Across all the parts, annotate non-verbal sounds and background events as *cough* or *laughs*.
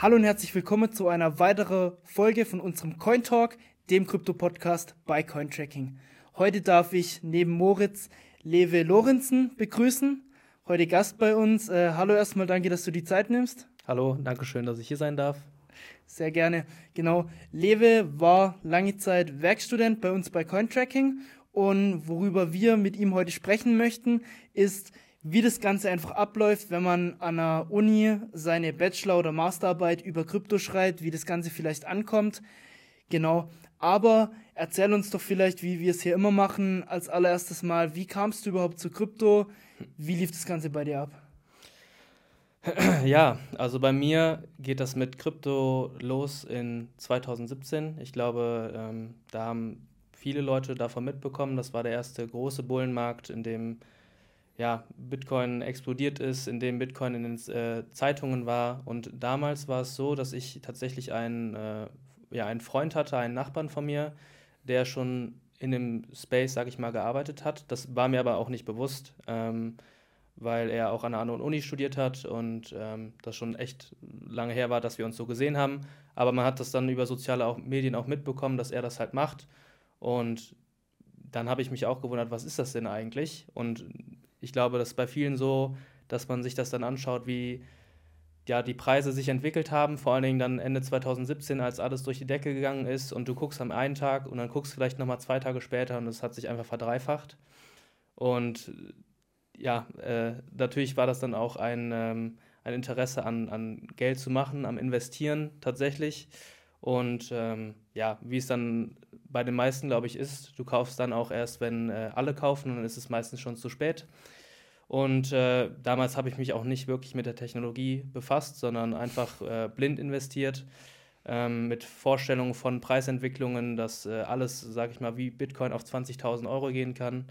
Hallo und herzlich willkommen zu einer weiteren Folge von unserem Coin Talk, dem Krypto-Podcast bei Cointracking. Heute darf ich neben Moritz Lewe Lorenzen begrüßen. Heute Gast bei uns. Äh, hallo erstmal, danke, dass du die Zeit nimmst. Hallo, danke schön, dass ich hier sein darf. Sehr gerne. Genau. Lewe war lange Zeit Werkstudent bei uns bei Cointracking und worüber wir mit ihm heute sprechen möchten, ist, wie das Ganze einfach abläuft, wenn man an einer Uni seine Bachelor- oder Masterarbeit über Krypto schreibt, wie das Ganze vielleicht ankommt. Genau. Aber erzähl uns doch vielleicht, wie wir es hier immer machen, als allererstes Mal, wie kamst du überhaupt zu Krypto? Wie lief das Ganze bei dir ab? *clears throat* Ja, also bei mir geht das mit Krypto los in 2017. Ich glaube, ähm, da haben viele Leute davon mitbekommen. Das war der erste große Bullenmarkt, in dem ja, Bitcoin explodiert ist, in dem Bitcoin in den äh, Zeitungen war. Und damals war es so, dass ich tatsächlich einen, äh, ja, einen Freund hatte, einen Nachbarn von mir, der schon in dem Space, sage ich mal, gearbeitet hat. Das war mir aber auch nicht bewusst, ähm, weil er auch an einer anderen Uni studiert hat und ähm, das schon echt lange her war, dass wir uns so gesehen haben. Aber man hat das dann über soziale auch, Medien auch mitbekommen, dass er das halt macht. Und dann habe ich mich auch gewundert, was ist das denn eigentlich? Und ich glaube, das ist bei vielen so, dass man sich das dann anschaut, wie ja, die Preise sich entwickelt haben, vor allen Dingen dann Ende 2017, als alles durch die Decke gegangen ist und du guckst am einen Tag und dann guckst vielleicht nochmal zwei Tage später und es hat sich einfach verdreifacht. Und ja, äh, natürlich war das dann auch ein, ähm, ein Interesse an, an Geld zu machen, am Investieren tatsächlich. Und ähm, ja, wie es dann bei den meisten, glaube ich, ist, du kaufst dann auch erst, wenn äh, alle kaufen und dann ist es meistens schon zu spät. Und äh, damals habe ich mich auch nicht wirklich mit der Technologie befasst, sondern einfach äh, blind investiert ähm, mit Vorstellungen von Preisentwicklungen, dass äh, alles, sage ich mal, wie Bitcoin auf 20.000 Euro gehen kann.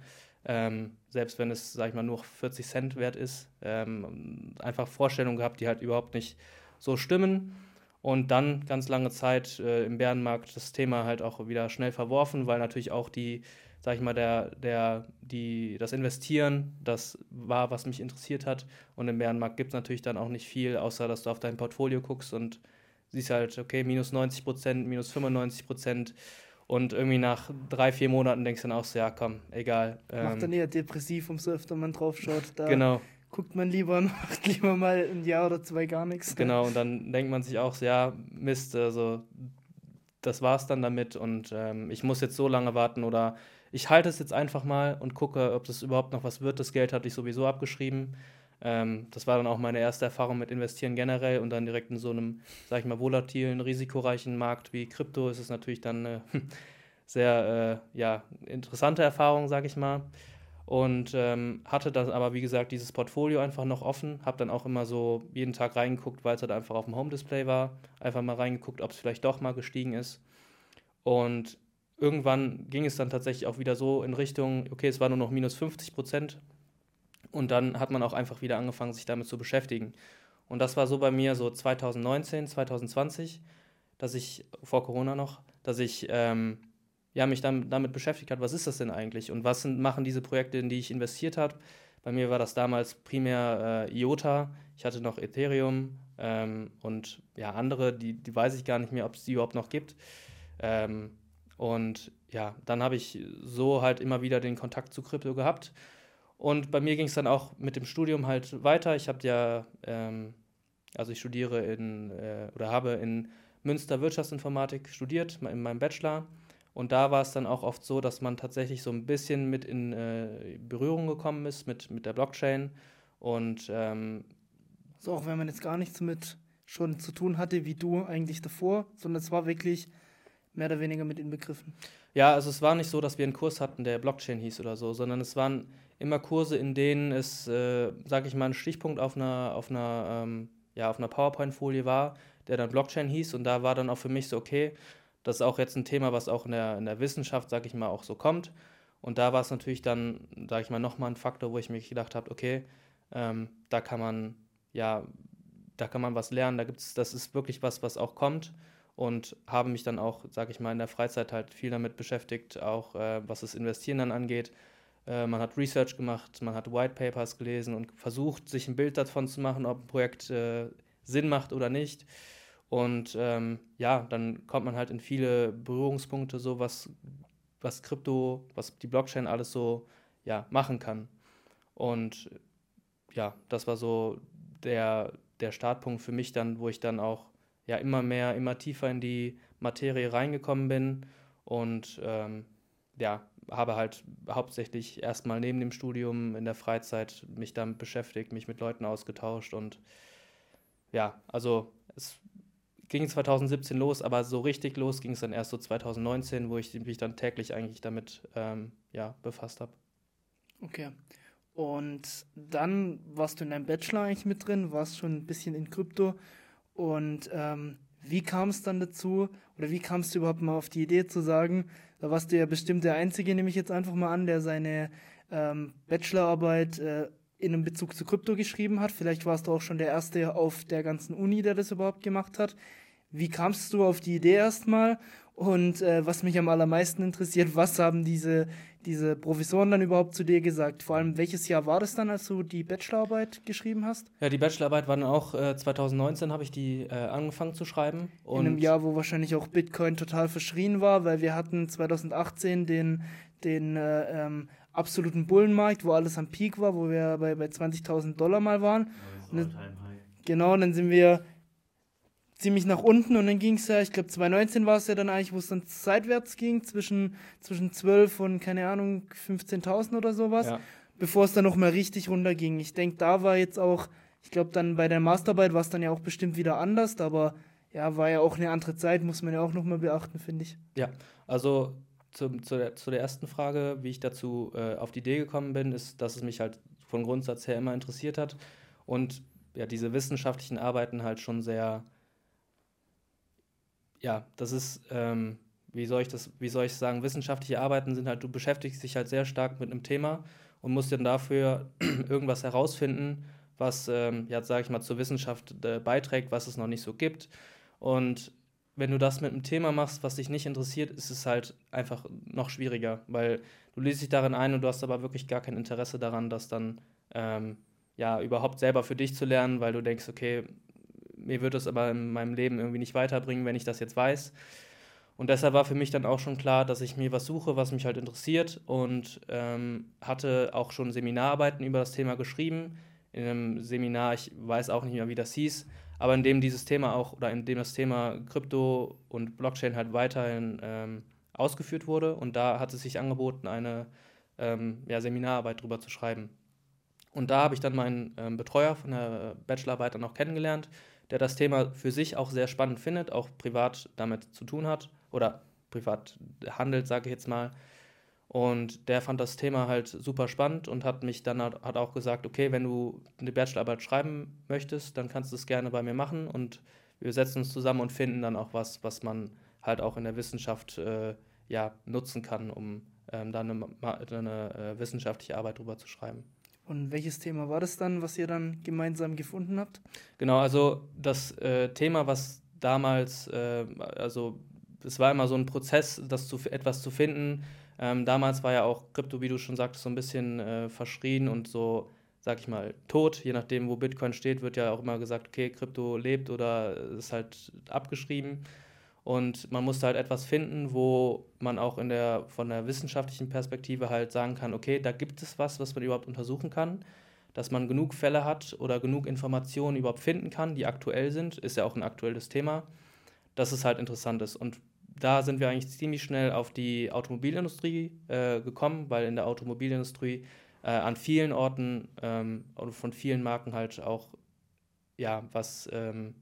Ähm, selbst wenn es, sage ich mal, nur 40 Cent wert ist. Ähm, einfach Vorstellungen gehabt, die halt überhaupt nicht so stimmen. Und dann ganz lange Zeit äh, im Bärenmarkt das Thema halt auch wieder schnell verworfen, weil natürlich auch die sag ich mal, der, der, die, das Investieren, das war, was mich interessiert hat. Und im Bärenmarkt gibt es natürlich dann auch nicht viel, außer dass du auf dein Portfolio guckst und siehst halt, okay, minus 90 Prozent, minus 95 Prozent. Und irgendwie nach drei, vier Monaten denkst du dann auch so, ja, komm, egal. Macht ähm, dann eher depressiv, umso öfter man drauf schaut. Da genau. Guckt man lieber *laughs* macht lieber mal ein Jahr oder zwei gar nichts. Genau, und dann denkt man sich auch so, ja, Mist, also das war's dann damit und ähm, ich muss jetzt so lange warten oder ich halte es jetzt einfach mal und gucke, ob das überhaupt noch was wird. Das Geld hatte ich sowieso abgeschrieben. Ähm, das war dann auch meine erste Erfahrung mit Investieren generell und dann direkt in so einem, sag ich mal, volatilen, risikoreichen Markt wie Krypto ist es natürlich dann eine *laughs* sehr äh, ja, interessante Erfahrung, sag ich mal. Und ähm, hatte dann aber, wie gesagt, dieses Portfolio einfach noch offen. Habe dann auch immer so jeden Tag reingeguckt, weil es halt einfach auf dem Home-Display war. Einfach mal reingeguckt, ob es vielleicht doch mal gestiegen ist. Und irgendwann ging es dann tatsächlich auch wieder so in Richtung, okay, es war nur noch minus 50 Prozent. Und dann hat man auch einfach wieder angefangen, sich damit zu beschäftigen. Und das war so bei mir so 2019, 2020, dass ich, vor Corona noch, dass ich ähm, ja, mich dann, damit beschäftigt habe, was ist das denn eigentlich und was sind, machen diese Projekte, in die ich investiert habe. Bei mir war das damals primär äh, IOTA, ich hatte noch Ethereum ähm, und ja, andere, die, die weiß ich gar nicht mehr, ob es die überhaupt noch gibt. Ähm, und ja, dann habe ich so halt immer wieder den Kontakt zu Krypto gehabt. Und bei mir ging es dann auch mit dem Studium halt weiter. Ich habe ja, ähm, also ich studiere in äh, oder habe in Münster Wirtschaftsinformatik studiert, in meinem Bachelor. Und da war es dann auch oft so, dass man tatsächlich so ein bisschen mit in äh, Berührung gekommen ist mit, mit der Blockchain. Und ähm, so, auch wenn man jetzt gar nichts mit schon zu tun hatte, wie du eigentlich davor, sondern es war wirklich mehr oder weniger mit inbegriffen. Ja, also es war nicht so, dass wir einen Kurs hatten, der Blockchain hieß oder so, sondern es waren immer Kurse, in denen es, äh, sage ich mal, ein Stichpunkt auf einer, auf einer, ähm, ja, auf einer PowerPoint-Folie war, der dann Blockchain hieß und da war dann auch für mich so, okay, das ist auch jetzt ein Thema, was auch in der, in der Wissenschaft, sage ich mal, auch so kommt. Und da war es natürlich dann, sage ich mal, nochmal ein Faktor, wo ich mir gedacht habe, okay, ähm, da kann man, ja, da kann man was lernen, da gibt's, das ist wirklich was, was auch kommt und habe mich dann auch, sage ich mal, in der Freizeit halt viel damit beschäftigt, auch äh, was das Investieren dann angeht. Äh, man hat Research gemacht, man hat White Papers gelesen und versucht, sich ein Bild davon zu machen, ob ein Projekt äh, Sinn macht oder nicht. Und ähm, ja, dann kommt man halt in viele Berührungspunkte, so was, was Krypto, was die Blockchain alles so ja, machen kann. Und ja, das war so der, der Startpunkt für mich dann, wo ich dann auch ja immer mehr, immer tiefer in die Materie reingekommen bin und ähm, ja, habe halt hauptsächlich erstmal neben dem Studium in der Freizeit mich damit beschäftigt, mich mit Leuten ausgetauscht und ja, also es ging 2017 los, aber so richtig los ging es dann erst so 2019, wo ich mich dann täglich eigentlich damit ähm, ja, befasst habe. Okay. Und dann warst du in deinem Bachelor eigentlich mit drin, warst schon ein bisschen in Krypto. Und ähm, wie kam es dann dazu, oder wie kamst du überhaupt mal auf die Idee zu sagen, da warst du ja bestimmt der Einzige, nehme ich jetzt einfach mal an, der seine ähm, Bachelorarbeit äh, in einem Bezug zu Krypto geschrieben hat. Vielleicht warst du auch schon der Erste auf der ganzen Uni, der das überhaupt gemacht hat. Wie kamst du auf die Idee erstmal? Und äh, was mich am allermeisten interessiert, was haben diese, diese Professoren dann überhaupt zu dir gesagt? Vor allem, welches Jahr war das dann, als du die Bachelorarbeit geschrieben hast? Ja, die Bachelorarbeit war dann auch äh, 2019, habe ich die äh, angefangen zu schreiben. In einem Jahr, wo wahrscheinlich auch Bitcoin total verschrien war, weil wir hatten 2018 den, den äh, ähm, absoluten Bullenmarkt, wo alles am Peak war, wo wir bei, bei 20.000 Dollar mal waren. Ja, genau, und dann sind wir ziemlich nach unten und dann ging es ja, ich glaube 2019 war es ja dann eigentlich, wo es dann seitwärts ging, zwischen, zwischen 12 und keine Ahnung 15.000 oder sowas, ja. bevor es dann noch mal richtig runterging. Ich denke, da war jetzt auch, ich glaube dann bei der Masterarbeit war es dann ja auch bestimmt wieder anders, aber ja, war ja auch eine andere Zeit, muss man ja auch noch mal beachten, finde ich. Ja, also zu, zu, der, zu der ersten Frage, wie ich dazu äh, auf die Idee gekommen bin, ist, dass es mich halt von Grundsatz her immer interessiert hat und ja, diese wissenschaftlichen Arbeiten halt schon sehr ja, das ist, ähm, wie soll ich das, wie soll ich sagen, wissenschaftliche Arbeiten sind halt, du beschäftigst dich halt sehr stark mit einem Thema und musst dann dafür *clears throat* irgendwas herausfinden, was, ähm, ja, sage ich mal, zur Wissenschaft äh, beiträgt, was es noch nicht so gibt. Und wenn du das mit einem Thema machst, was dich nicht interessiert, ist es halt einfach noch schwieriger, weil du liest dich darin ein und du hast aber wirklich gar kein Interesse daran, das dann ähm, ja überhaupt selber für dich zu lernen, weil du denkst, okay, mir würde es aber in meinem Leben irgendwie nicht weiterbringen, wenn ich das jetzt weiß. Und deshalb war für mich dann auch schon klar, dass ich mir was suche, was mich halt interessiert und ähm, hatte auch schon Seminararbeiten über das Thema geschrieben. In einem Seminar, ich weiß auch nicht mehr, wie das hieß, aber in dem dieses Thema auch oder in dem das Thema Krypto und Blockchain halt weiterhin ähm, ausgeführt wurde. Und da hat es sich angeboten, eine ähm, ja, Seminararbeit drüber zu schreiben. Und da habe ich dann meinen ähm, Betreuer von der Bachelorarbeit dann auch kennengelernt, der das Thema für sich auch sehr spannend findet, auch privat damit zu tun hat oder privat handelt, sage ich jetzt mal. Und der fand das Thema halt super spannend und hat mich dann hat auch gesagt, okay, wenn du eine Bachelorarbeit schreiben möchtest, dann kannst du es gerne bei mir machen und wir setzen uns zusammen und finden dann auch was, was man halt auch in der Wissenschaft äh, ja, nutzen kann, um ähm, dann eine, eine äh, wissenschaftliche Arbeit drüber zu schreiben. Und welches Thema war das dann, was ihr dann gemeinsam gefunden habt? Genau, also das äh, Thema, was damals, äh, also es war immer so ein Prozess, das zu, etwas zu finden. Ähm, damals war ja auch Krypto, wie du schon sagtest, so ein bisschen äh, verschrien und so, sag ich mal, tot. Je nachdem, wo Bitcoin steht, wird ja auch immer gesagt, okay, Krypto lebt oder ist halt abgeschrieben. Und man musste halt etwas finden, wo man auch in der, von der wissenschaftlichen Perspektive halt sagen kann, okay, da gibt es was, was man überhaupt untersuchen kann, dass man genug Fälle hat oder genug Informationen überhaupt finden kann, die aktuell sind, ist ja auch ein aktuelles Thema, dass es halt interessant ist. Und da sind wir eigentlich ziemlich schnell auf die Automobilindustrie äh, gekommen, weil in der Automobilindustrie äh, an vielen Orten ähm, von vielen Marken halt auch ja was ähm,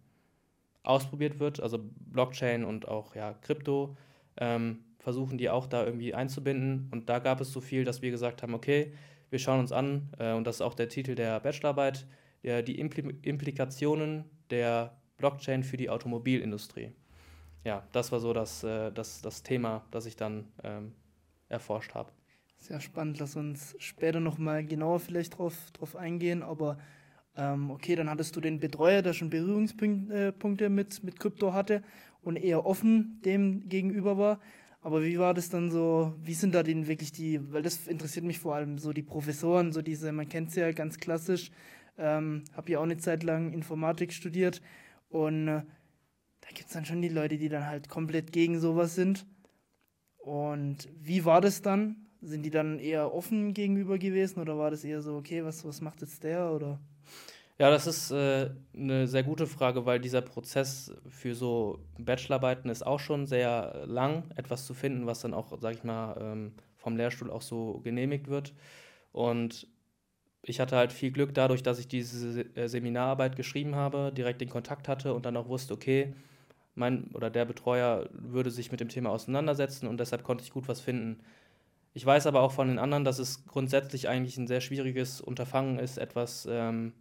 ausprobiert wird, also Blockchain und auch ja, Krypto, ähm, versuchen die auch da irgendwie einzubinden. Und da gab es so viel, dass wir gesagt haben, okay, wir schauen uns an, äh, und das ist auch der Titel der Bachelorarbeit, der, die Impl Implikationen der Blockchain für die Automobilindustrie. Ja, das war so das, äh, das, das Thema, das ich dann ähm, erforscht habe. Sehr spannend, lass uns später nochmal genauer vielleicht drauf, drauf eingehen, aber ähm, okay, dann hattest du den Betreuer, der schon Berührungspunkte mit, mit Krypto hatte und eher offen dem gegenüber war. Aber wie war das dann so, wie sind da denn wirklich die, weil das interessiert mich vor allem, so die Professoren, so diese, man kennt es ja ganz klassisch, ähm, habe ja auch eine Zeit lang Informatik studiert und äh, da gibt es dann schon die Leute, die dann halt komplett gegen sowas sind. Und wie war das dann? Sind die dann eher offen gegenüber gewesen oder war das eher so, okay, was, was macht jetzt der oder? Ja, das ist äh, eine sehr gute Frage, weil dieser Prozess für so Bachelorarbeiten ist auch schon sehr lang, etwas zu finden, was dann auch, sag ich mal, ähm, vom Lehrstuhl auch so genehmigt wird. Und ich hatte halt viel Glück dadurch, dass ich diese äh, Seminararbeit geschrieben habe, direkt den Kontakt hatte und dann auch wusste, okay, mein oder der Betreuer würde sich mit dem Thema auseinandersetzen und deshalb konnte ich gut was finden. Ich weiß aber auch von den anderen, dass es grundsätzlich eigentlich ein sehr schwieriges Unterfangen ist, etwas ähm,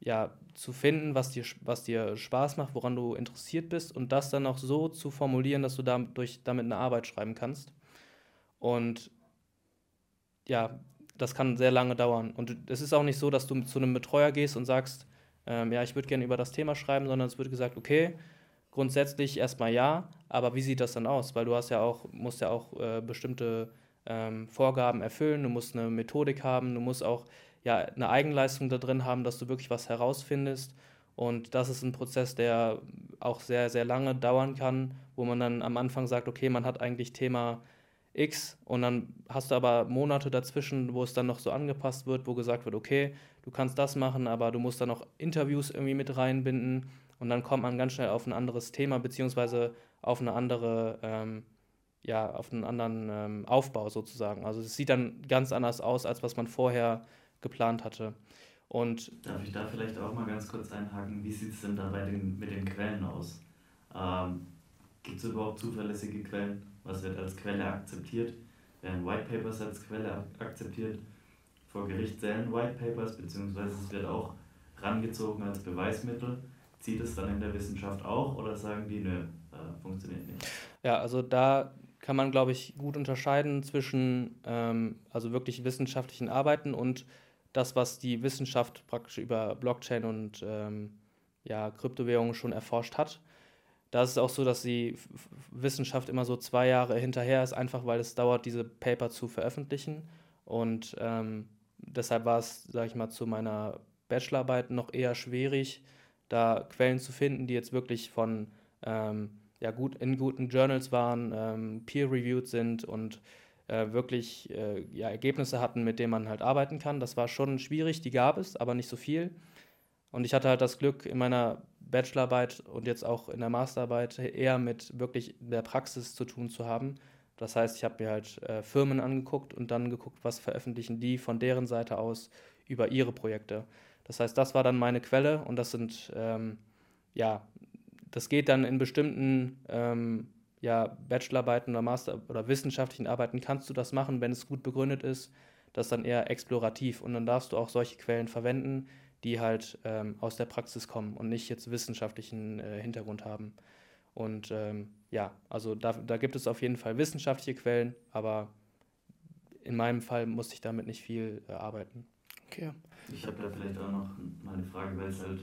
ja, zu finden, was dir, was dir Spaß macht, woran du interessiert bist und das dann auch so zu formulieren, dass du dadurch, damit eine Arbeit schreiben kannst. Und ja, das kann sehr lange dauern. Und es ist auch nicht so, dass du zu einem Betreuer gehst und sagst, ähm, ja, ich würde gerne über das Thema schreiben, sondern es wird gesagt, okay, grundsätzlich erstmal ja, aber wie sieht das dann aus? Weil du hast ja auch, musst ja auch äh, bestimmte ähm, Vorgaben erfüllen, du musst eine Methodik haben, du musst auch ja, eine Eigenleistung da drin haben, dass du wirklich was herausfindest. Und das ist ein Prozess, der auch sehr, sehr lange dauern kann, wo man dann am Anfang sagt, okay, man hat eigentlich Thema X und dann hast du aber Monate dazwischen, wo es dann noch so angepasst wird, wo gesagt wird, okay, du kannst das machen, aber du musst dann noch Interviews irgendwie mit reinbinden und dann kommt man ganz schnell auf ein anderes Thema, beziehungsweise auf eine andere, ähm, ja, auf einen anderen ähm, Aufbau sozusagen. Also es sieht dann ganz anders aus, als was man vorher geplant hatte. Und Darf ich da vielleicht auch mal ganz kurz einhaken? Wie sieht es denn da bei den, mit den Quellen aus? Ähm, Gibt es überhaupt zuverlässige Quellen? Was wird als Quelle akzeptiert? Werden White Papers als Quelle akzeptiert? Vor Gericht zählen White Papers, beziehungsweise es wird auch rangezogen als Beweismittel. Zieht es dann in der Wissenschaft auch oder sagen die, nö, äh, funktioniert nicht? Ja, also da kann man, glaube ich, gut unterscheiden zwischen ähm, also wirklich wissenschaftlichen Arbeiten und das, was die Wissenschaft praktisch über Blockchain und ähm, ja, Kryptowährungen schon erforscht hat. Da ist es auch so, dass die Wissenschaft immer so zwei Jahre hinterher ist, einfach weil es dauert, diese Paper zu veröffentlichen. Und ähm, deshalb war es, sage ich mal, zu meiner Bachelorarbeit noch eher schwierig, da Quellen zu finden, die jetzt wirklich von ähm, ja, gut, in guten Journals waren, ähm, peer-reviewed sind und äh, wirklich äh, ja, Ergebnisse hatten, mit denen man halt arbeiten kann. Das war schon schwierig, die gab es, aber nicht so viel. Und ich hatte halt das Glück, in meiner Bachelorarbeit und jetzt auch in der Masterarbeit eher mit wirklich der Praxis zu tun zu haben. Das heißt, ich habe mir halt äh, Firmen angeguckt und dann geguckt, was veröffentlichen die von deren Seite aus über ihre Projekte. Das heißt, das war dann meine Quelle und das sind, ähm, ja, das geht dann in bestimmten ähm, ja, Bachelorarbeiten oder Master- oder wissenschaftlichen Arbeiten kannst du das machen, wenn es gut begründet ist. Das ist dann eher explorativ und dann darfst du auch solche Quellen verwenden, die halt ähm, aus der Praxis kommen und nicht jetzt wissenschaftlichen äh, Hintergrund haben. Und ähm, ja, also da, da gibt es auf jeden Fall wissenschaftliche Quellen, aber in meinem Fall musste ich damit nicht viel äh, arbeiten. Okay. Ich habe da vielleicht auch noch mal eine Frage, weil es halt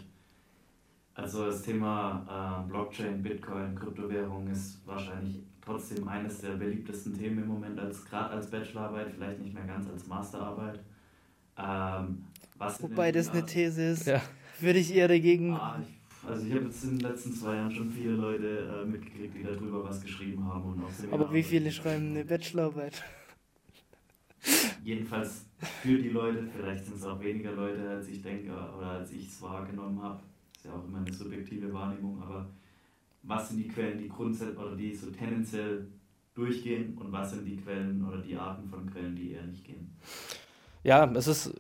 also das Thema äh, Blockchain, Bitcoin, Kryptowährung ist wahrscheinlich trotzdem eines der beliebtesten Themen im Moment, als gerade als Bachelorarbeit, vielleicht nicht mehr ganz als Masterarbeit. Ähm, Wobei das eine These ist, ja. würde ich eher dagegen. Ah, ich, also ich habe jetzt in den letzten zwei Jahren schon viele Leute äh, mitgekriegt, die darüber was geschrieben haben. Und auch Aber wie viele schreiben eine Bachelorarbeit? Jedenfalls für die Leute, vielleicht sind es auch weniger Leute, als ich denke oder als ich es wahrgenommen habe ja auch immer eine subjektive Wahrnehmung, aber was sind die Quellen, die grundsätzlich oder die so tendenziell durchgehen und was sind die Quellen oder die Arten von Quellen, die eher nicht gehen? Ja, es ist,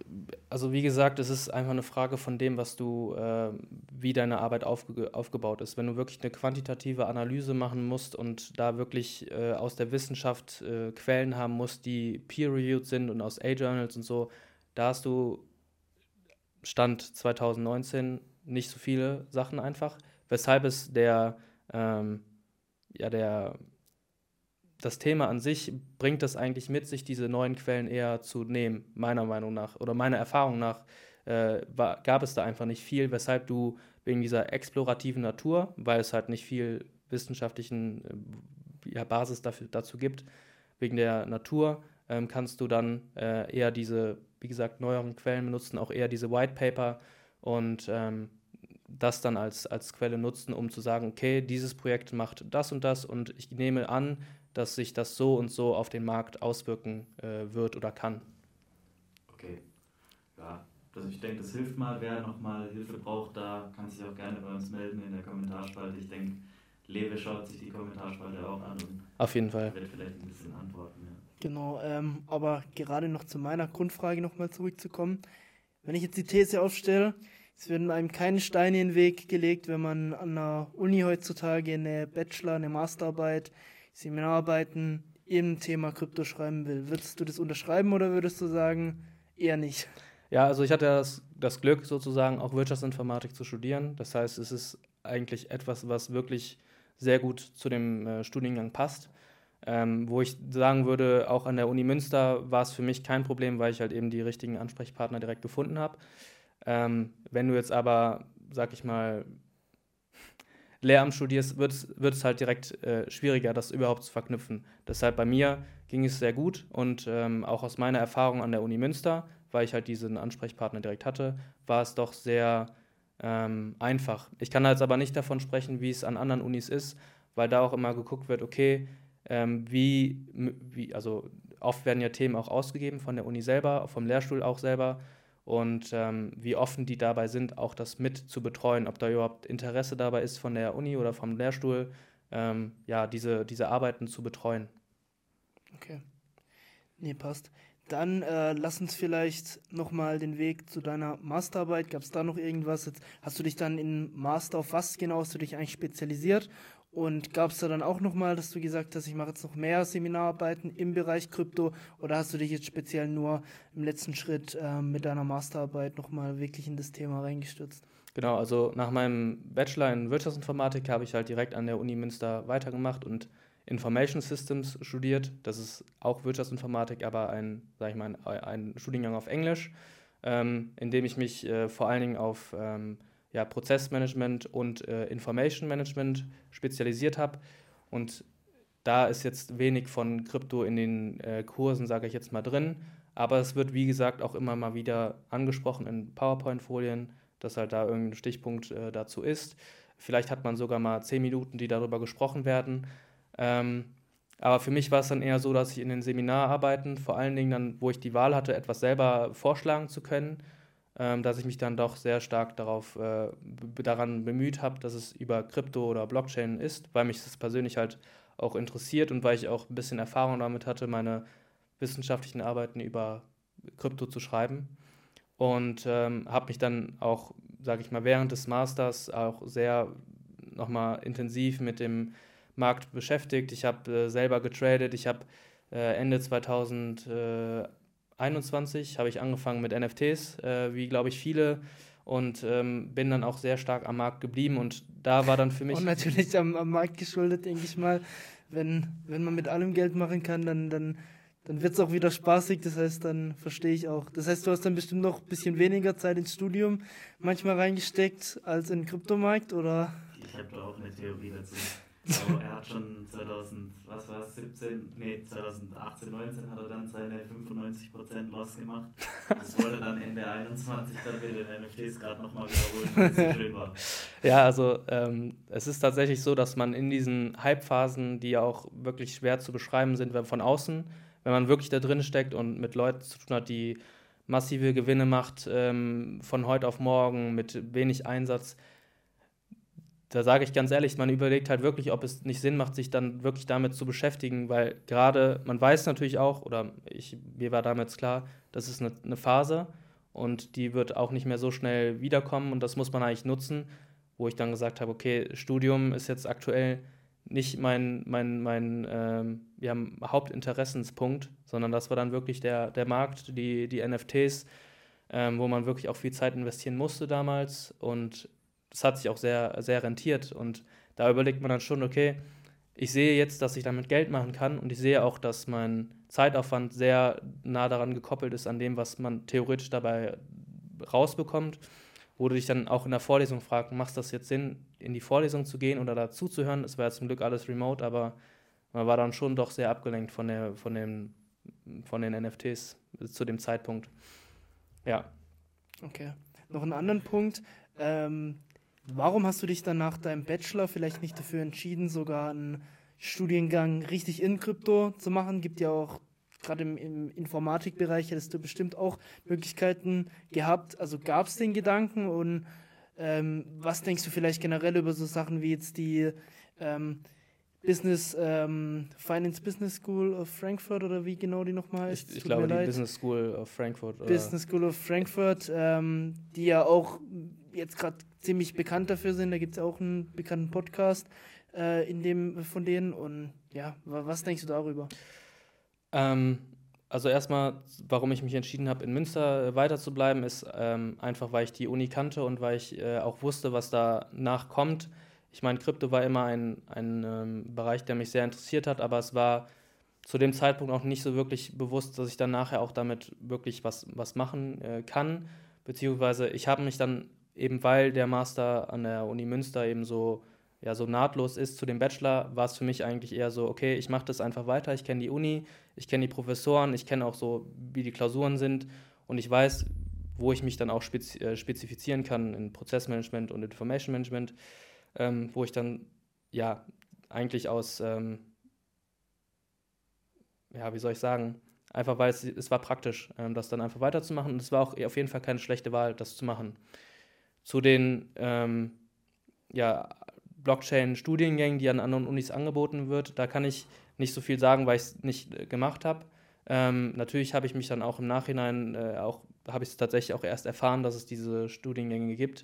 also wie gesagt, es ist einfach eine Frage von dem, was du, äh, wie deine Arbeit aufge aufgebaut ist. Wenn du wirklich eine quantitative Analyse machen musst und da wirklich äh, aus der Wissenschaft äh, Quellen haben musst, die peer-reviewed sind und aus A-Journals und so, da hast du Stand 2019 nicht so viele Sachen einfach, weshalb es der, ähm, ja, der, das Thema an sich bringt das eigentlich mit sich, diese neuen Quellen eher zu nehmen, meiner Meinung nach oder meiner Erfahrung nach. Äh, war, gab es da einfach nicht viel, weshalb du wegen dieser explorativen Natur, weil es halt nicht viel wissenschaftlichen äh, ja, Basis dafür, dazu gibt, wegen der Natur, ähm, kannst du dann äh, eher diese, wie gesagt, neueren Quellen benutzen, auch eher diese White Paper und ähm, das dann als, als Quelle nutzen, um zu sagen, okay, dieses Projekt macht das und das und ich nehme an, dass sich das so und so auf den Markt auswirken äh, wird oder kann. Okay. Ja, also ich denke, das hilft mal. Wer nochmal Hilfe braucht, da kann sich auch gerne bei uns melden in der Kommentarspalte. Ich denke, Lewe schaut sich die Kommentarspalte auch an und auf jeden Fall wird vielleicht ein bisschen antworten. Ja. Genau, ähm, aber gerade noch zu meiner Grundfrage nochmal zurückzukommen. Wenn ich jetzt die These aufstelle, es werden einem keine Steine in den Weg gelegt, wenn man an der Uni heutzutage eine Bachelor-, eine Masterarbeit, Seminararbeiten im Thema Krypto schreiben will. Würdest du das unterschreiben oder würdest du sagen, eher nicht? Ja, also ich hatte das, das Glück, sozusagen auch Wirtschaftsinformatik zu studieren. Das heißt, es ist eigentlich etwas, was wirklich sehr gut zu dem äh, Studiengang passt. Ähm, wo ich sagen würde, auch an der Uni Münster war es für mich kein Problem, weil ich halt eben die richtigen Ansprechpartner direkt gefunden habe. Ähm, wenn du jetzt aber, sag ich mal, Lehramt studierst, wird es halt direkt äh, schwieriger, das überhaupt zu verknüpfen. Deshalb bei mir ging es sehr gut und ähm, auch aus meiner Erfahrung an der Uni Münster, weil ich halt diesen Ansprechpartner direkt hatte, war es doch sehr ähm, einfach. Ich kann jetzt aber nicht davon sprechen, wie es an anderen Unis ist, weil da auch immer geguckt wird, okay, ähm, wie, wie, also oft werden ja Themen auch ausgegeben von der Uni selber, vom Lehrstuhl auch selber und ähm, wie offen die dabei sind, auch das mit zu betreuen, ob da überhaupt Interesse dabei ist von der Uni oder vom Lehrstuhl, ähm, ja, diese, diese Arbeiten zu betreuen. Okay. Nee, passt. Dann äh, lass uns vielleicht nochmal den Weg zu deiner Masterarbeit. Gab es da noch irgendwas? Jetzt hast du dich dann in Master auf was genau hast du dich eigentlich spezialisiert? Und gab es da dann auch nochmal, dass du gesagt hast, ich mache jetzt noch mehr Seminararbeiten im Bereich Krypto? Oder hast du dich jetzt speziell nur im letzten Schritt äh, mit deiner Masterarbeit nochmal wirklich in das Thema reingestürzt? Genau, also nach meinem Bachelor in Wirtschaftsinformatik habe ich halt direkt an der Uni Münster weitergemacht und Information Systems studiert. Das ist auch Wirtschaftsinformatik, aber ein, sag ich mal, ein, ein Studiengang auf Englisch, ähm, in dem ich mich äh, vor allen Dingen auf ähm, ja, Prozessmanagement und äh, Information Management spezialisiert habe. Und da ist jetzt wenig von Krypto in den äh, Kursen, sage ich jetzt mal, drin. Aber es wird, wie gesagt, auch immer mal wieder angesprochen in PowerPoint-Folien, dass halt da irgendein Stichpunkt äh, dazu ist. Vielleicht hat man sogar mal zehn Minuten, die darüber gesprochen werden. Ähm, aber für mich war es dann eher so, dass ich in den Seminararbeiten, vor allen Dingen dann, wo ich die Wahl hatte, etwas selber vorschlagen zu können, dass ich mich dann doch sehr stark darauf, äh, daran bemüht habe, dass es über Krypto oder Blockchain ist, weil mich das persönlich halt auch interessiert und weil ich auch ein bisschen Erfahrung damit hatte, meine wissenschaftlichen Arbeiten über Krypto zu schreiben. Und ähm, habe mich dann auch, sage ich mal, während des Masters auch sehr nochmal intensiv mit dem Markt beschäftigt. Ich habe äh, selber getradet. Ich habe äh, Ende 2021 habe ich angefangen mit NFTs, äh, wie glaube ich viele und ähm, bin dann auch sehr stark am Markt geblieben und da war dann für mich *laughs* und natürlich am, am Markt geschuldet, denke ich mal. Wenn, wenn man mit allem Geld machen kann, dann, dann, dann wird es auch wieder spaßig. Das heißt, dann verstehe ich auch. Das heißt, du hast dann bestimmt noch ein bisschen weniger Zeit ins Studium manchmal reingesteckt als in den Kryptomarkt, oder? Ich habe da auch eine Theorie dazu. Also er hat schon 2000, was war es, 17, nee, 2018, 19 hat er dann seine 95% Loss gemacht. Das wollte dann Ende 21 dann wieder den NFTs gerade nochmal wiederholen, weil es so schön war. Ja, also ähm, es ist tatsächlich so, dass man in diesen Hype-Phasen, die ja auch wirklich schwer zu beschreiben sind, wenn von außen, wenn man wirklich da drin steckt und mit Leuten zu tun hat, die massive Gewinne macht, ähm, von heute auf morgen mit wenig Einsatz, da sage ich ganz ehrlich, man überlegt halt wirklich, ob es nicht Sinn macht, sich dann wirklich damit zu beschäftigen, weil gerade, man weiß natürlich auch, oder ich, mir war damals klar, das ist eine, eine Phase und die wird auch nicht mehr so schnell wiederkommen und das muss man eigentlich nutzen, wo ich dann gesagt habe, okay, Studium ist jetzt aktuell nicht mein, mein, mein ähm, ja, Hauptinteressenspunkt, sondern das war dann wirklich der, der Markt, die, die NFTs, ähm, wo man wirklich auch viel Zeit investieren musste damals und das hat sich auch sehr, sehr rentiert. Und da überlegt man dann schon, okay, ich sehe jetzt, dass ich damit Geld machen kann und ich sehe auch, dass mein Zeitaufwand sehr nah daran gekoppelt ist an dem, was man theoretisch dabei rausbekommt, wo du dich dann auch in der Vorlesung fragst, macht das jetzt Sinn, in die Vorlesung zu gehen oder dazuzuhören? Es war ja zum Glück alles remote, aber man war dann schon doch sehr abgelenkt von, der, von, den, von den NFTs zu dem Zeitpunkt. Ja. Okay. Noch einen anderen Punkt. Ähm, warum hast du dich dann nach deinem Bachelor vielleicht nicht dafür entschieden, sogar einen Studiengang richtig in Krypto zu machen? Gibt ja auch gerade im, im Informatikbereich hättest du bestimmt auch Möglichkeiten gehabt. Also gab es den Gedanken und ähm, was denkst du vielleicht generell über so Sachen wie jetzt die ähm, Business, ähm, Finance Business School of Frankfurt oder wie genau die nochmal heißt? Ich, ich glaube, die leid. Business School of Frankfurt. Oder? Business School of Frankfurt, ähm, die ja auch jetzt gerade ziemlich bekannt dafür sind. Da gibt es auch einen bekannten Podcast äh, in dem von denen. Und ja, was denkst du darüber? Ähm, also erstmal, warum ich mich entschieden habe, in Münster äh, weiterzubleiben, ist ähm, einfach, weil ich die Uni kannte und weil ich äh, auch wusste, was danach kommt. Ich meine, Krypto war immer ein, ein ähm, Bereich, der mich sehr interessiert hat, aber es war zu dem Zeitpunkt auch nicht so wirklich bewusst, dass ich dann nachher auch damit wirklich was, was machen äh, kann. Beziehungsweise ich habe mich dann eben, weil der Master an der Uni Münster eben so ja so nahtlos ist zu dem Bachelor, war es für mich eigentlich eher so, okay, ich mache das einfach weiter, ich kenne die Uni, ich kenne die Professoren, ich kenne auch so, wie die Klausuren sind. Und ich weiß, wo ich mich dann auch spezi äh, spezifizieren kann in Prozessmanagement und Information Management, ähm, wo ich dann ja eigentlich aus, ähm, ja, wie soll ich sagen, einfach weil es, es war praktisch, ähm, das dann einfach weiterzumachen. Und es war auch auf jeden Fall keine schlechte Wahl, das zu machen. Zu den ähm, ja, Blockchain-Studiengängen, die an anderen Unis angeboten wird. Da kann ich nicht so viel sagen, weil ich es nicht äh, gemacht habe. Ähm, natürlich habe ich mich dann auch im Nachhinein äh, auch, habe ich es tatsächlich auch erst erfahren, dass es diese Studiengänge gibt.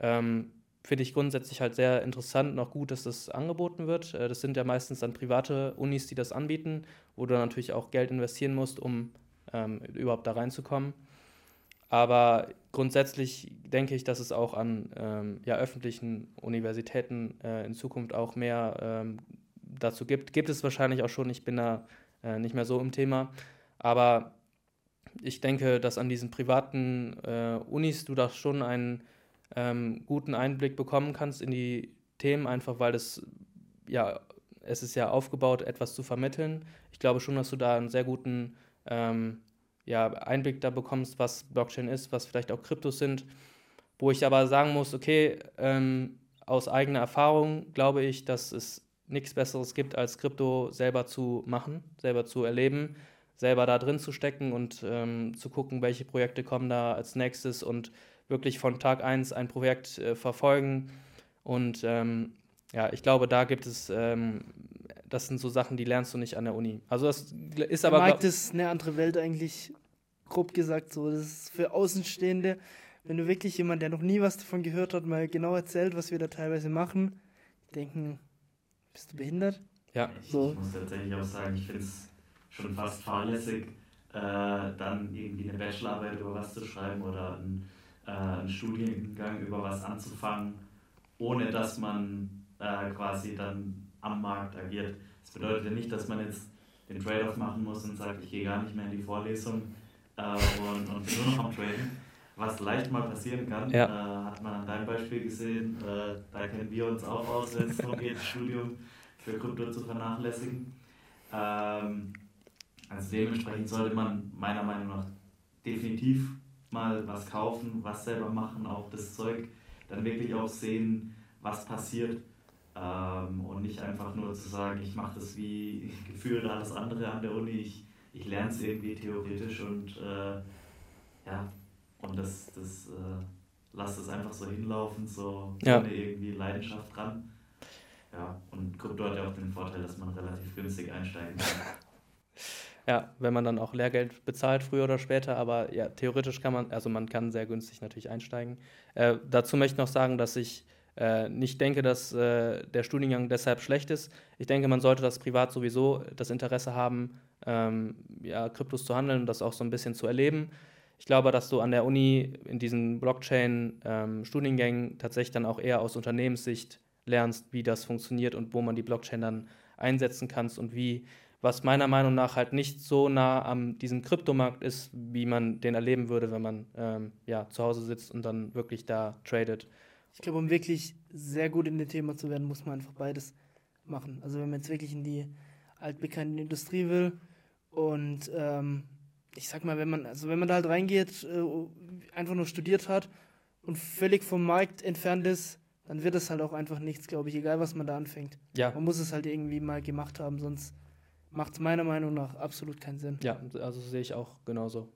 Ähm, Finde ich grundsätzlich halt sehr interessant und auch gut, dass das angeboten wird. Äh, das sind ja meistens dann private Unis, die das anbieten, wo du natürlich auch Geld investieren musst, um ähm, überhaupt da reinzukommen. Aber grundsätzlich denke ich, dass es auch an ähm, ja, öffentlichen Universitäten äh, in Zukunft auch mehr ähm, dazu gibt. Gibt es wahrscheinlich auch schon, ich bin da äh, nicht mehr so im Thema. Aber ich denke, dass an diesen privaten äh, Unis du da schon einen ähm, guten Einblick bekommen kannst in die Themen, einfach weil es ja, es ist ja aufgebaut, etwas zu vermitteln. Ich glaube schon, dass du da einen sehr guten ähm, ja, Einblick da bekommst, was Blockchain ist, was vielleicht auch Kryptos sind. Wo ich aber sagen muss, okay, ähm, aus eigener Erfahrung glaube ich, dass es nichts Besseres gibt, als Krypto selber zu machen, selber zu erleben, selber da drin zu stecken und ähm, zu gucken, welche Projekte kommen da als nächstes und wirklich von Tag 1 ein Projekt äh, verfolgen. Und ähm, ja, ich glaube, da gibt es, ähm, das sind so Sachen, die lernst du nicht an der Uni. Also das ist aber. Der Markt ist eine andere Welt eigentlich, grob gesagt so. Das ist für Außenstehende, wenn du wirklich jemand, der noch nie was davon gehört hat, mal genau erzählt, was wir da teilweise machen, denken, bist du behindert? Ja. Ich, so. ich muss tatsächlich auch sagen, ich finde es schon fast fahrlässig, äh, dann irgendwie eine Bachelorarbeit über was zu schreiben oder ein, äh, einen Studiengang über was anzufangen, ohne dass man äh, quasi dann am Markt agiert. Das bedeutet ja nicht, dass man jetzt den Trade-off machen muss und sagt, ich gehe gar nicht mehr in die Vorlesung äh, und, und bin nur noch am Traden. Was leicht mal passieren kann, ja. äh, hat man an deinem Beispiel gesehen. Äh, da kennen wir uns auch aus, wenn es darum geht, Studium für Krypto zu vernachlässigen. Ähm, also dementsprechend sollte man meiner Meinung nach definitiv mal was kaufen, was selber machen, auch das Zeug, dann wirklich auch sehen, was passiert ähm, und nicht einfach nur zu sagen, ich mache das wie *laughs* gefühlt alles andere an der Uni, ich, ich lerne es irgendwie theoretisch und äh, ja, und das, das äh, lasst es einfach so hinlaufen, so ja. ohne irgendwie Leidenschaft dran. Ja, und Krypto hat ja auch den Vorteil, dass man relativ günstig einsteigen kann. *laughs* Ja, wenn man dann auch Lehrgeld bezahlt, früher oder später, aber ja, theoretisch kann man, also man kann sehr günstig natürlich einsteigen. Äh, dazu möchte ich noch sagen, dass ich äh, nicht denke, dass äh, der Studiengang deshalb schlecht ist. Ich denke, man sollte das privat sowieso das Interesse haben, ähm, ja, Kryptos zu handeln und das auch so ein bisschen zu erleben. Ich glaube, dass du an der Uni in diesen Blockchain-Studiengängen ähm, tatsächlich dann auch eher aus Unternehmenssicht lernst, wie das funktioniert und wo man die Blockchain dann einsetzen kannst und wie, was meiner Meinung nach halt nicht so nah am diesem Kryptomarkt ist, wie man den erleben würde, wenn man ähm, ja, zu Hause sitzt und dann wirklich da tradet. Ich glaube, um wirklich sehr gut in dem Thema zu werden, muss man einfach beides machen. Also wenn man jetzt wirklich in die altbekannte Industrie will und ähm, ich sag mal, wenn man, also wenn man da halt reingeht, äh, einfach nur studiert hat und völlig vom Markt entfernt ist, dann wird es halt auch einfach nichts, glaube ich, egal was man da anfängt. Ja. Man muss es halt irgendwie mal gemacht haben, sonst macht es meiner Meinung nach absolut keinen Sinn. Ja, also sehe ich auch genauso.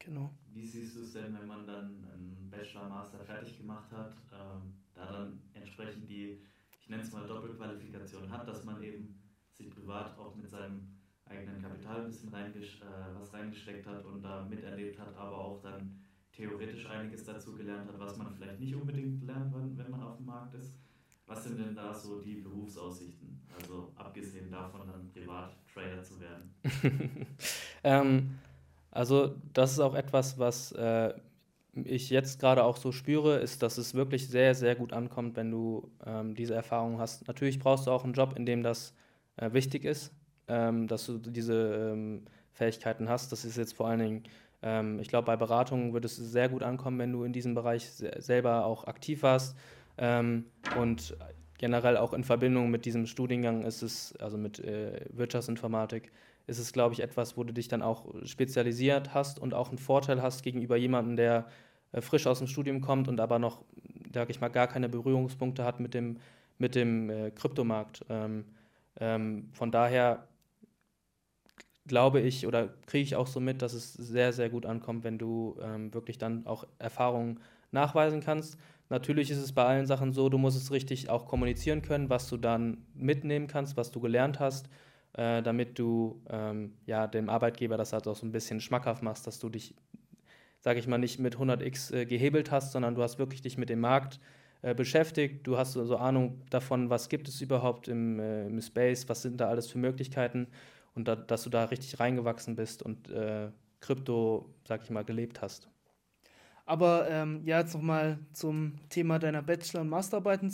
Genau. Wie siehst du es denn, wenn man dann einen Bachelor, Master fertig gemacht hat, ähm, da dann entsprechend die, ich nenne es mal Doppelqualifikation hat, dass man eben sich privat auch mit seinem eigenen Kapital ein bisschen reingesch äh, was reingesteckt hat und da miterlebt hat, aber auch dann theoretisch einiges dazu gelernt hat, was man vielleicht nicht unbedingt lernt, wenn man auf dem Markt ist. Was sind denn da so die Berufsaussichten? Also abgesehen davon, dann privat Trader zu werden. *laughs* *laughs* ähm, also das ist auch etwas, was äh, ich jetzt gerade auch so spüre, ist, dass es wirklich sehr, sehr gut ankommt, wenn du ähm, diese Erfahrung hast. Natürlich brauchst du auch einen Job, in dem das äh, wichtig ist, ähm, dass du diese ähm, Fähigkeiten hast. Das ist jetzt vor allen Dingen ähm, ich glaube, bei Beratungen würde es sehr gut ankommen, wenn du in diesem Bereich selber auch aktiv warst. Ähm, und generell auch in Verbindung mit diesem Studiengang ist es, also mit äh, Wirtschaftsinformatik, ist es, glaube ich, etwas, wo du dich dann auch spezialisiert hast und auch einen Vorteil hast gegenüber jemandem, der äh, frisch aus dem Studium kommt und aber noch, sage ich mal, gar keine Berührungspunkte hat mit dem, mit dem äh, Kryptomarkt. Ähm, ähm, von daher glaube ich oder kriege ich auch so mit, dass es sehr, sehr gut ankommt, wenn du ähm, wirklich dann auch Erfahrungen nachweisen kannst. Natürlich ist es bei allen Sachen so, du musst es richtig auch kommunizieren können, was du dann mitnehmen kannst, was du gelernt hast, äh, damit du ähm, ja, dem Arbeitgeber das halt auch so ein bisschen schmackhaft machst, dass du dich, sage ich mal, nicht mit 100x äh, gehebelt hast, sondern du hast wirklich dich mit dem Markt äh, beschäftigt. Du hast so also Ahnung davon, was gibt es überhaupt im, äh, im Space, was sind da alles für Möglichkeiten und da, dass du da richtig reingewachsen bist und äh, Krypto, sag ich mal, gelebt hast. Aber ähm, ja, jetzt nochmal zum Thema deiner Bachelor- und Masterarbeiten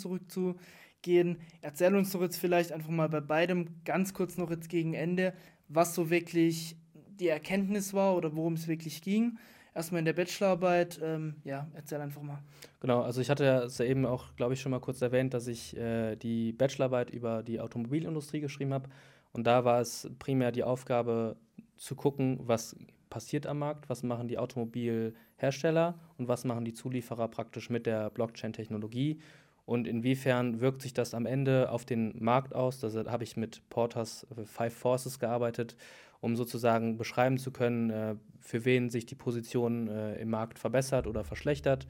zurückzugehen. Erzähl uns doch jetzt vielleicht einfach mal bei beidem ganz kurz noch jetzt gegen Ende, was so wirklich die Erkenntnis war oder worum es wirklich ging. Erstmal in der Bachelorarbeit, ähm, ja, erzähl einfach mal. Genau, also ich hatte ja eben auch, glaube ich, schon mal kurz erwähnt, dass ich äh, die Bachelorarbeit über die Automobilindustrie geschrieben habe. Und da war es primär die Aufgabe zu gucken, was passiert am Markt, was machen die Automobilhersteller und was machen die Zulieferer praktisch mit der Blockchain-Technologie und inwiefern wirkt sich das am Ende auf den Markt aus. Da habe ich mit Porters Five Forces gearbeitet, um sozusagen beschreiben zu können, äh, für wen sich die Position äh, im Markt verbessert oder verschlechtert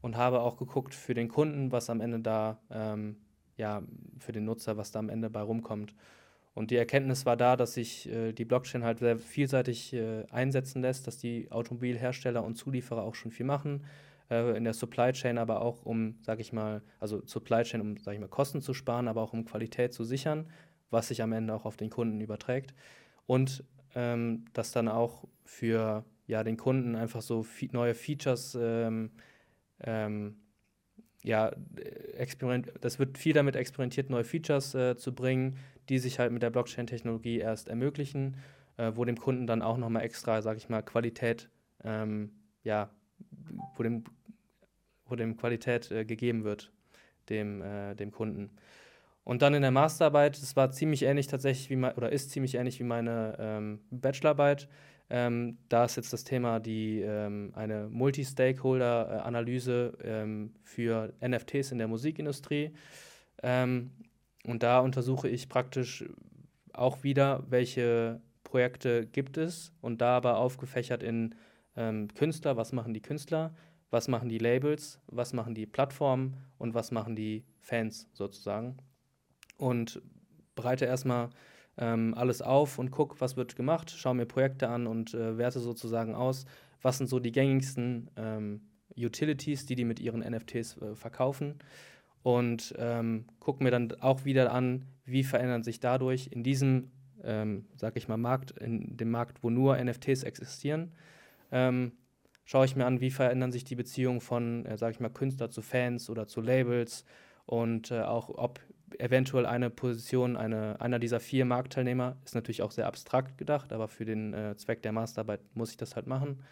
und habe auch geguckt für den Kunden, was am Ende da, ähm, ja, für den Nutzer, was da am Ende bei rumkommt. Und die Erkenntnis war da, dass sich äh, die Blockchain halt sehr vielseitig äh, einsetzen lässt, dass die Automobilhersteller und Zulieferer auch schon viel machen. Äh, in der Supply Chain aber auch, um, sage ich mal, also Supply Chain, um, sage ich mal, Kosten zu sparen, aber auch um Qualität zu sichern, was sich am Ende auch auf den Kunden überträgt. Und ähm, dass dann auch für ja, den Kunden einfach so neue Features ähm, ähm, ja, experiment das wird viel damit experimentiert, neue Features äh, zu bringen, die sich halt mit der Blockchain-Technologie erst ermöglichen, äh, wo dem Kunden dann auch nochmal extra, sage ich mal, Qualität, ähm, ja, wo dem, dem Qualität äh, gegeben wird, dem, äh, dem Kunden. Und dann in der Masterarbeit, das war ziemlich ähnlich tatsächlich wie oder ist ziemlich ähnlich wie meine ähm, Bachelorarbeit. Ähm, da ist jetzt das Thema die ähm, eine Multi-Stakeholder-Analyse ähm, für NFTs in der Musikindustrie. Ähm, und da untersuche ich praktisch auch wieder, welche Projekte gibt es und da aber aufgefächert in ähm, Künstler, was machen die Künstler, was machen die Labels, was machen die Plattformen? Und was machen die Fans sozusagen. Und bereite erstmal ähm, alles auf und gucke, was wird gemacht, schaue mir Projekte an und äh, werte sozusagen aus, was sind so die gängigsten ähm, Utilities, die die mit ihren NFTs äh, verkaufen? Und ähm, gucke mir dann auch wieder an, wie verändern sich dadurch in diesem, ähm, sag ich mal, Markt, in dem Markt, wo nur NFTs existieren, ähm, schaue ich mir an, wie verändern sich die Beziehungen von, äh, sag ich mal, Künstler zu Fans oder zu Labels und äh, auch ob eventuell eine Position, eine, einer dieser vier Marktteilnehmer, ist natürlich auch sehr abstrakt gedacht, aber für den äh, Zweck der Masterarbeit muss ich das halt machen.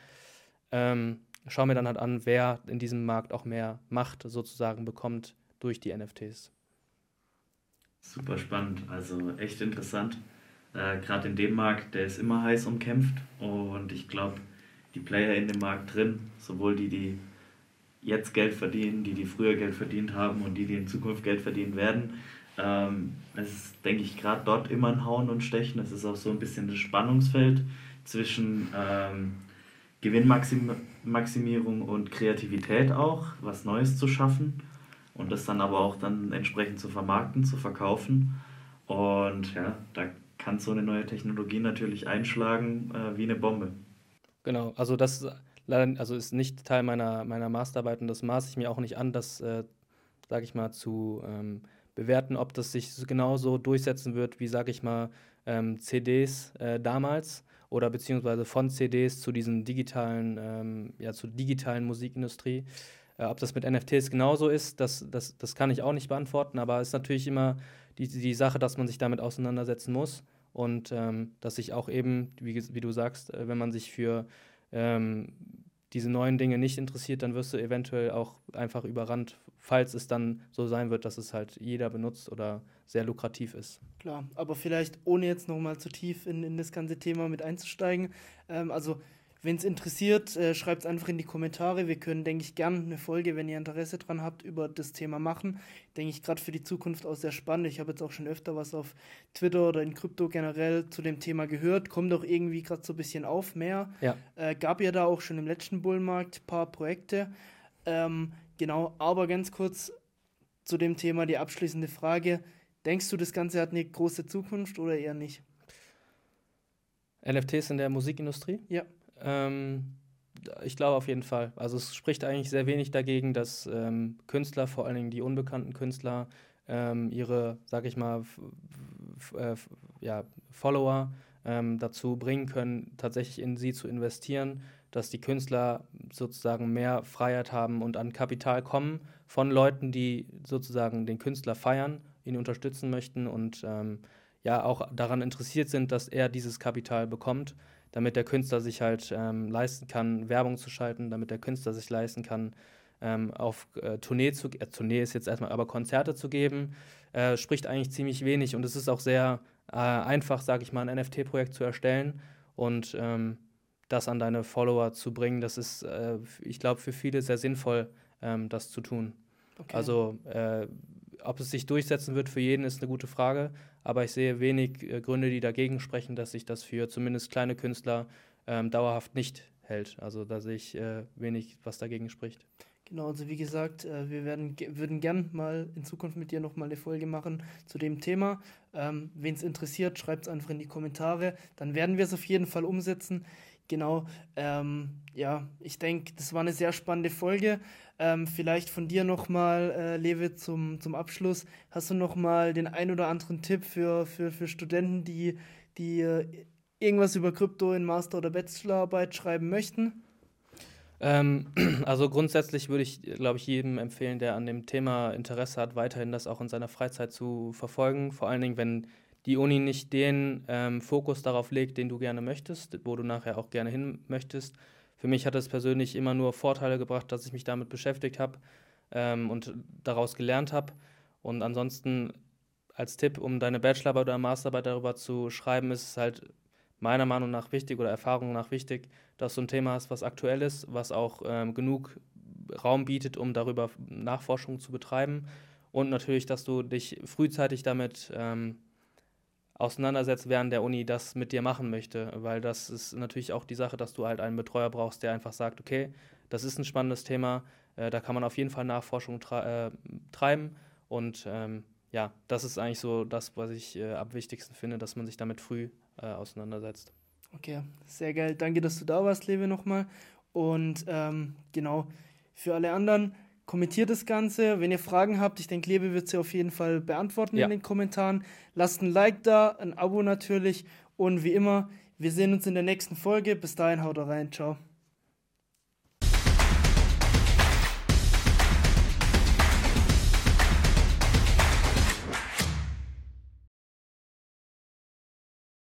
Ähm, schaue mir dann halt an, wer in diesem Markt auch mehr Macht sozusagen bekommt durch die NFTs. Super spannend, also echt interessant. Äh, Gerade in dem Markt, der ist immer heiß umkämpft und ich glaube, die Player in dem Markt drin, sowohl die, die jetzt Geld verdienen, die, die früher Geld verdient haben und die, die in Zukunft Geld verdienen werden. Ähm, es ist, denke ich, gerade dort immer ein Hauen und Stechen. Es ist auch so ein bisschen das Spannungsfeld zwischen ähm, Gewinnmaximierung und Kreativität auch, was Neues zu schaffen und das dann aber auch dann entsprechend zu vermarkten, zu verkaufen. Und ja, da kann so eine neue Technologie natürlich einschlagen äh, wie eine Bombe. Genau, also das leider, also ist nicht Teil meiner, meiner Masterarbeit und das maße ich mir auch nicht an, das, äh, sage ich mal, zu ähm, bewerten, ob das sich genauso durchsetzen wird, wie, sage ich mal, ähm, CDs äh, damals oder beziehungsweise von CDs zu diesen digitalen, ähm, ja, zur digitalen Musikindustrie. Äh, ob das mit NFTs genauso ist, das, das, das kann ich auch nicht beantworten, aber es ist natürlich immer die, die Sache, dass man sich damit auseinandersetzen muss und ähm, dass sich auch eben, wie, wie du sagst, äh, wenn man sich für ähm, diese neuen Dinge nicht interessiert, dann wirst du eventuell auch einfach überrannt, falls es dann so sein wird, dass es halt jeder benutzt oder sehr lukrativ ist. Klar, aber vielleicht ohne jetzt nochmal zu tief in, in das ganze Thema mit einzusteigen. Ähm, also wenn es interessiert, äh, schreibt es einfach in die Kommentare. Wir können, denke ich, gern eine Folge, wenn ihr Interesse dran habt, über das Thema machen. Denke ich gerade für die Zukunft auch sehr spannend. Ich habe jetzt auch schon öfter was auf Twitter oder in Krypto generell zu dem Thema gehört. Kommt auch irgendwie gerade so ein bisschen auf mehr. Ja. Äh, gab ja da auch schon im letzten Bullmarkt ein paar Projekte. Ähm, genau, aber ganz kurz zu dem Thema die abschließende Frage. Denkst du, das Ganze hat eine große Zukunft oder eher nicht? NFTs in der Musikindustrie? Ja. Ähm, ich glaube auf jeden Fall. Also es spricht eigentlich sehr wenig dagegen, dass ähm, Künstler, vor allen Dingen die unbekannten Künstler, ähm, ihre, sag ich mal, äh, ja, Follower ähm, dazu bringen können, tatsächlich in sie zu investieren, dass die Künstler sozusagen mehr Freiheit haben und an Kapital kommen von Leuten, die sozusagen den Künstler feiern, ihn unterstützen möchten und ähm, ja auch daran interessiert sind, dass er dieses Kapital bekommt damit der Künstler sich halt ähm, leisten kann, Werbung zu schalten, damit der Künstler sich leisten kann, ähm, auf äh, Tournee zu äh, Tournee ist jetzt erstmal, aber Konzerte zu geben, äh, spricht eigentlich ziemlich wenig und es ist auch sehr äh, einfach, sage ich mal, ein NFT-Projekt zu erstellen und ähm, das an deine Follower zu bringen. Das ist, äh, ich glaube, für viele sehr sinnvoll, ähm, das zu tun. Okay. Also äh, ob es sich durchsetzen wird für jeden, ist eine gute Frage aber ich sehe wenig äh, Gründe, die dagegen sprechen, dass sich das für zumindest kleine Künstler ähm, dauerhaft nicht hält. Also da sehe ich äh, wenig, was dagegen spricht. Genau, also wie gesagt, äh, wir werden, würden gern mal in Zukunft mit dir nochmal eine Folge machen zu dem Thema. Ähm, Wen es interessiert, schreibt es einfach in die Kommentare. Dann werden wir es auf jeden Fall umsetzen. Genau, ähm, ja, ich denke, das war eine sehr spannende Folge. Ähm, vielleicht von dir nochmal, äh, Lewe, zum, zum Abschluss. Hast du nochmal den ein oder anderen Tipp für, für, für Studenten, die, die äh, irgendwas über Krypto in Master- oder Bachelorarbeit schreiben möchten? Ähm, *clears throat* also grundsätzlich würde ich, glaube ich, jedem empfehlen, der an dem Thema Interesse hat, weiterhin das auch in seiner Freizeit zu verfolgen. Vor allen Dingen, wenn die Uni nicht den ähm, Fokus darauf legt, den du gerne möchtest, wo du nachher auch gerne hin möchtest, für mich hat es persönlich immer nur Vorteile gebracht, dass ich mich damit beschäftigt habe ähm, und daraus gelernt habe. Und ansonsten als Tipp, um deine Bachelorarbeit oder Masterarbeit darüber zu schreiben, ist es halt meiner Meinung nach wichtig oder Erfahrung nach wichtig, dass du ein Thema hast, was aktuell ist, was auch ähm, genug Raum bietet, um darüber Nachforschung zu betreiben. Und natürlich, dass du dich frühzeitig damit ähm, auseinandersetzt, während der Uni das mit dir machen möchte. Weil das ist natürlich auch die Sache, dass du halt einen Betreuer brauchst, der einfach sagt, okay, das ist ein spannendes Thema, äh, da kann man auf jeden Fall Nachforschung äh, treiben. Und ähm, ja, das ist eigentlich so das, was ich äh, am wichtigsten finde, dass man sich damit früh äh, auseinandersetzt. Okay, sehr geil. Danke, dass du da warst, Lewe, nochmal. Und ähm, genau, für alle anderen, kommentiert das Ganze. Wenn ihr Fragen habt, ich denke, Lebe wird sie auf jeden Fall beantworten ja. in den Kommentaren. Lasst ein Like da, ein Abo natürlich. Und wie immer, wir sehen uns in der nächsten Folge. Bis dahin, haut rein. Ciao.